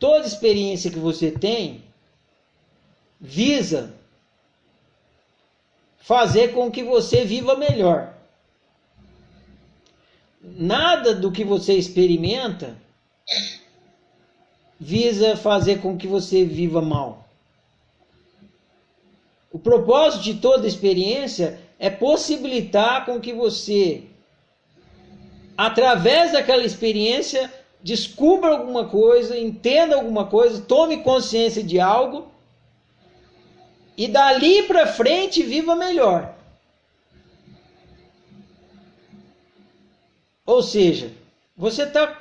toda experiência que você tem visa fazer com que você viva melhor. Nada do que você experimenta visa fazer com que você viva mal. O propósito de toda experiência é possibilitar com que você, através daquela experiência, descubra alguma coisa, entenda alguma coisa, tome consciência de algo e dali para frente viva melhor. Ou seja, você está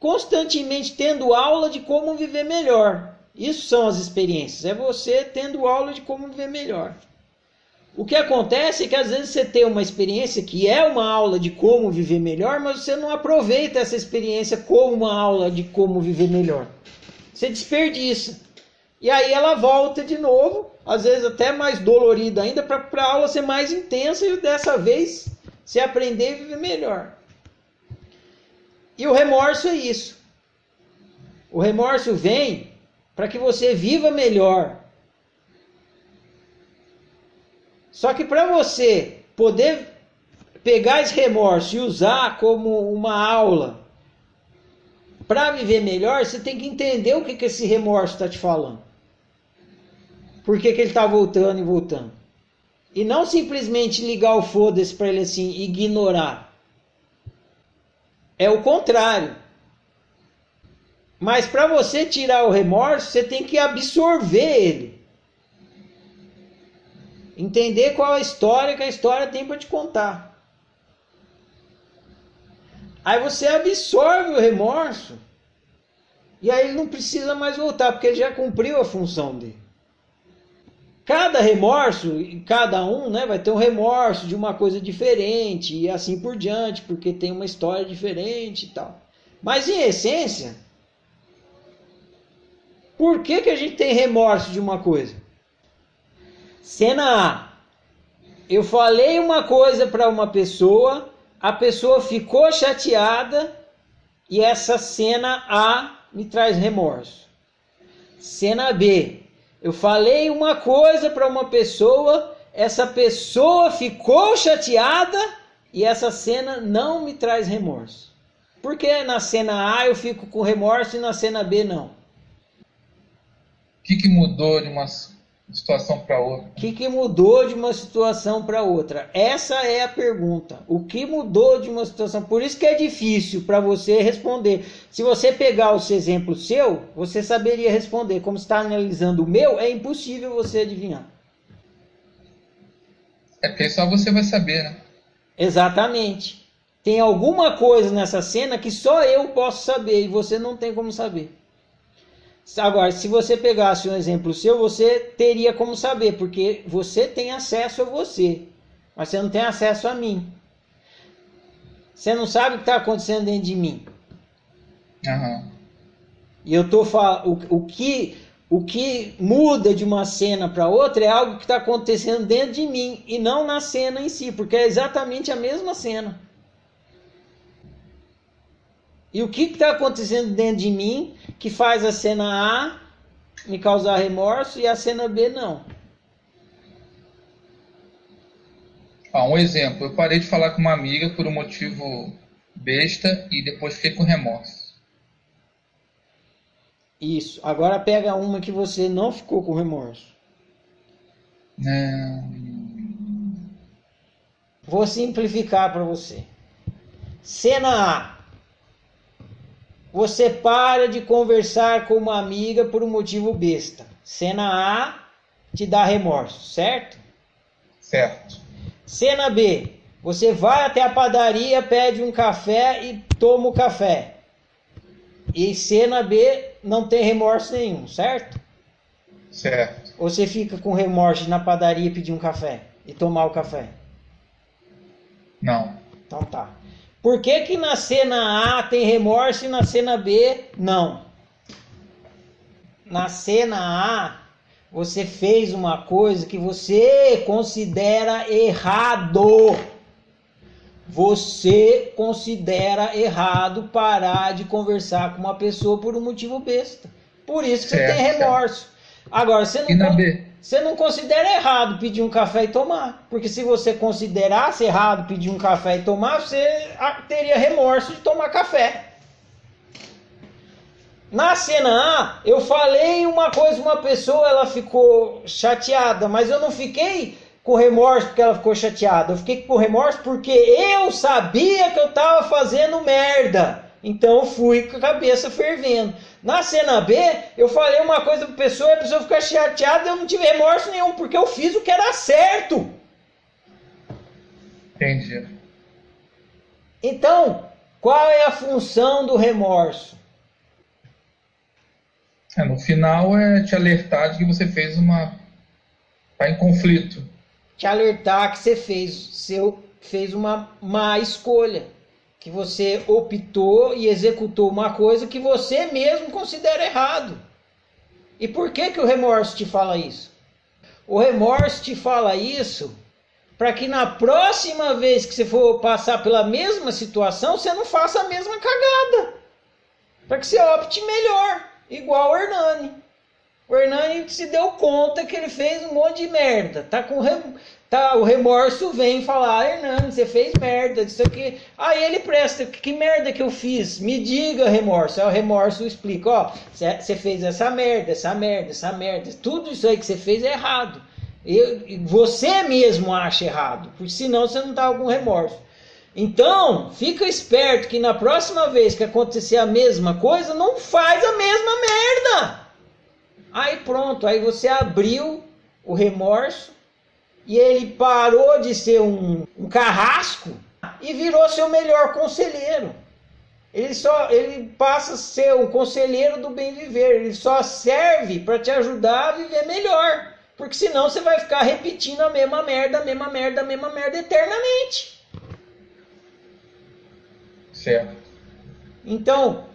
constantemente tendo aula de como viver melhor. Isso são as experiências, é você tendo aula de como viver melhor. O que acontece é que às vezes você tem uma experiência que é uma aula de como viver melhor, mas você não aproveita essa experiência como uma aula de como viver melhor. Você desperdiça. E aí ela volta de novo, às vezes até mais dolorida ainda, para a aula ser mais intensa e dessa vez você aprender a viver melhor. E o remorso é isso. O remorso vem para que você viva melhor. Só que para você poder pegar esse remorso e usar como uma aula para viver melhor, você tem que entender o que, que esse remorso está te falando. Por que, que ele está voltando e voltando. E não simplesmente ligar o foda-se para ele assim, ignorar. É o contrário. Mas para você tirar o remorso, você tem que absorver ele. Entender qual a história que a história tem para te contar. Aí você absorve o remorso e aí ele não precisa mais voltar, porque ele já cumpriu a função dele. Cada remorso, cada um né, vai ter um remorso de uma coisa diferente e assim por diante, porque tem uma história diferente e tal. Mas em essência, por que, que a gente tem remorso de uma coisa? Cena A. Eu falei uma coisa para uma pessoa, a pessoa ficou chateada e essa cena A me traz remorso. Cena B. Eu falei uma coisa para uma pessoa, essa pessoa ficou chateada e essa cena não me traz remorso. Por que na cena A eu fico com remorso e na cena B não? O que, que mudou de uma situação para outra? O que, que mudou de uma situação para outra? Essa é a pergunta. O que mudou de uma situação? Por isso que é difícil para você responder. Se você pegar o seu exemplo seu, você saberia responder. Como está analisando o meu, é impossível você adivinhar. É porque só você vai saber, né? Exatamente. Tem alguma coisa nessa cena que só eu posso saber e você não tem como saber. Agora, se você pegasse um exemplo seu, você teria como saber, porque você tem acesso a você, mas você não tem acesso a mim. Você não sabe o que está acontecendo dentro de mim. Uhum. E eu tô falando o, que o que muda de uma cena para outra é algo que está acontecendo dentro de mim e não na cena em si, porque é exatamente a mesma cena. E o que está acontecendo dentro de mim que faz a cena A me causar remorso e a cena B não? Ah, um exemplo. Eu parei de falar com uma amiga por um motivo besta e depois fiquei com remorso. Isso. Agora pega uma que você não ficou com remorso. Não. Vou simplificar para você. Cena A. Você para de conversar com uma amiga por um motivo besta. Cena A te dá remorso, certo? Certo. Cena B. Você vai até a padaria, pede um café e toma o café. E cena B não tem remorso nenhum, certo? Certo. Ou você fica com remorso na padaria pedir um café e tomar o café? Não. Então tá. Por que, que na cena A tem remorso e na cena B não? Na cena A, você fez uma coisa que você considera errado. Você considera errado parar de conversar com uma pessoa por um motivo besta. Por isso que você tem remorso. Certo. Agora, você não, você não considera errado pedir um café e tomar. Porque se você considerasse errado pedir um café e tomar, você teria remorso de tomar café. Na cena A, eu falei uma coisa, uma pessoa ela ficou chateada, mas eu não fiquei com remorso porque ela ficou chateada. Eu fiquei com remorso porque eu sabia que eu estava fazendo merda. Então eu fui com a cabeça fervendo. Na cena B, eu falei uma coisa para a pessoa, a pessoa ficou chateada, eu não tive remorso nenhum, porque eu fiz o que era certo. Entendi. Então, qual é a função do remorso? É, no final é te alertar de que você fez uma. está em conflito. Te alertar que você fez, seu, fez uma má escolha. Que você optou e executou uma coisa que você mesmo considera errado. E por que, que o remorso te fala isso? O remorso te fala isso para que na próxima vez que você for passar pela mesma situação, você não faça a mesma cagada. Para que você opte melhor igual o Hernani. O Hernani se deu conta que ele fez um monte de merda. Tá com. Tá, o remorso vem falar, ah, Hernani, você fez merda, isso aqui. Aí ele presta, que merda que eu fiz? Me diga, remorso. Aí o remorso explica, ó, você fez essa merda, essa merda, essa merda. Tudo isso aí que você fez é errado. Eu, você mesmo acha errado, porque senão você não tá com remorso. Então, fica esperto que na próxima vez que acontecer a mesma coisa, não faz a mesma merda. Aí pronto, aí você abriu o remorso e ele parou de ser um, um carrasco e virou seu melhor conselheiro. Ele só ele passa a ser um conselheiro do bem viver. Ele só serve para te ajudar a viver melhor. Porque senão você vai ficar repetindo a mesma merda, a mesma merda, a mesma merda eternamente. Certo. Então,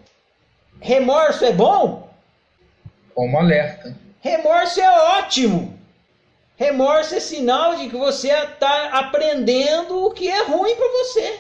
remorso é bom? Como alerta. Remorso é ótimo. Remorso é sinal de que você está aprendendo o que é ruim para você.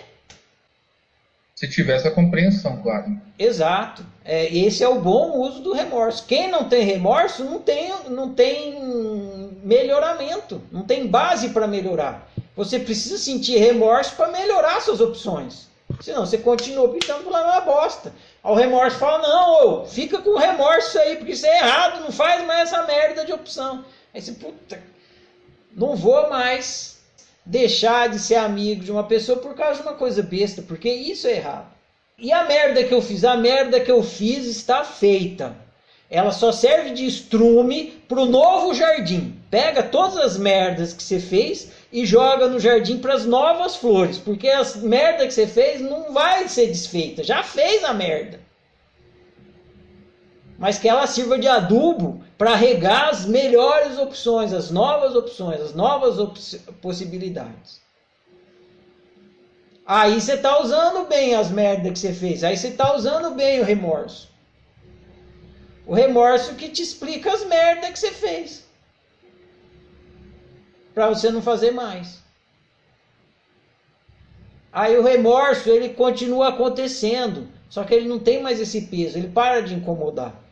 Se tiver essa compreensão, claro. Exato. É, esse é o bom uso do remorso. Quem não tem remorso não tem, não tem melhoramento, não tem base para melhorar. Você precisa sentir remorso para melhorar suas opções. Senão você continua optando por uma bosta. Aí o remorso fala, não, ô, fica com remorso aí, porque isso é errado, não faz mais essa merda de opção. Aí você, puta, não vou mais deixar de ser amigo de uma pessoa por causa de uma coisa besta, porque isso é errado. E a merda que eu fiz, a merda que eu fiz está feita. Ela só serve de estrume para o novo jardim. Pega todas as merdas que você fez e joga no jardim para as novas flores, porque as merda que você fez não vai ser desfeita, já fez a merda. Mas que ela sirva de adubo para regar as melhores opções, as novas opções, as novas possibilidades. Aí você está usando bem as merdas que você fez, aí você está usando bem o remorso. O remorso que te explica as merdas que você fez para você não fazer mais. Aí o remorso ele continua acontecendo, só que ele não tem mais esse peso, ele para de incomodar.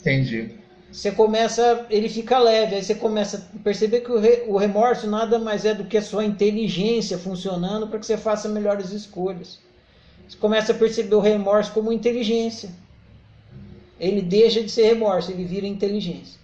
Entendi. Você começa, ele fica leve, aí você começa a perceber que o, re, o remorso nada mais é do que a sua inteligência funcionando para que você faça melhores escolhas. Você começa a perceber o remorso como inteligência. Ele deixa de ser remorso, ele vira inteligência.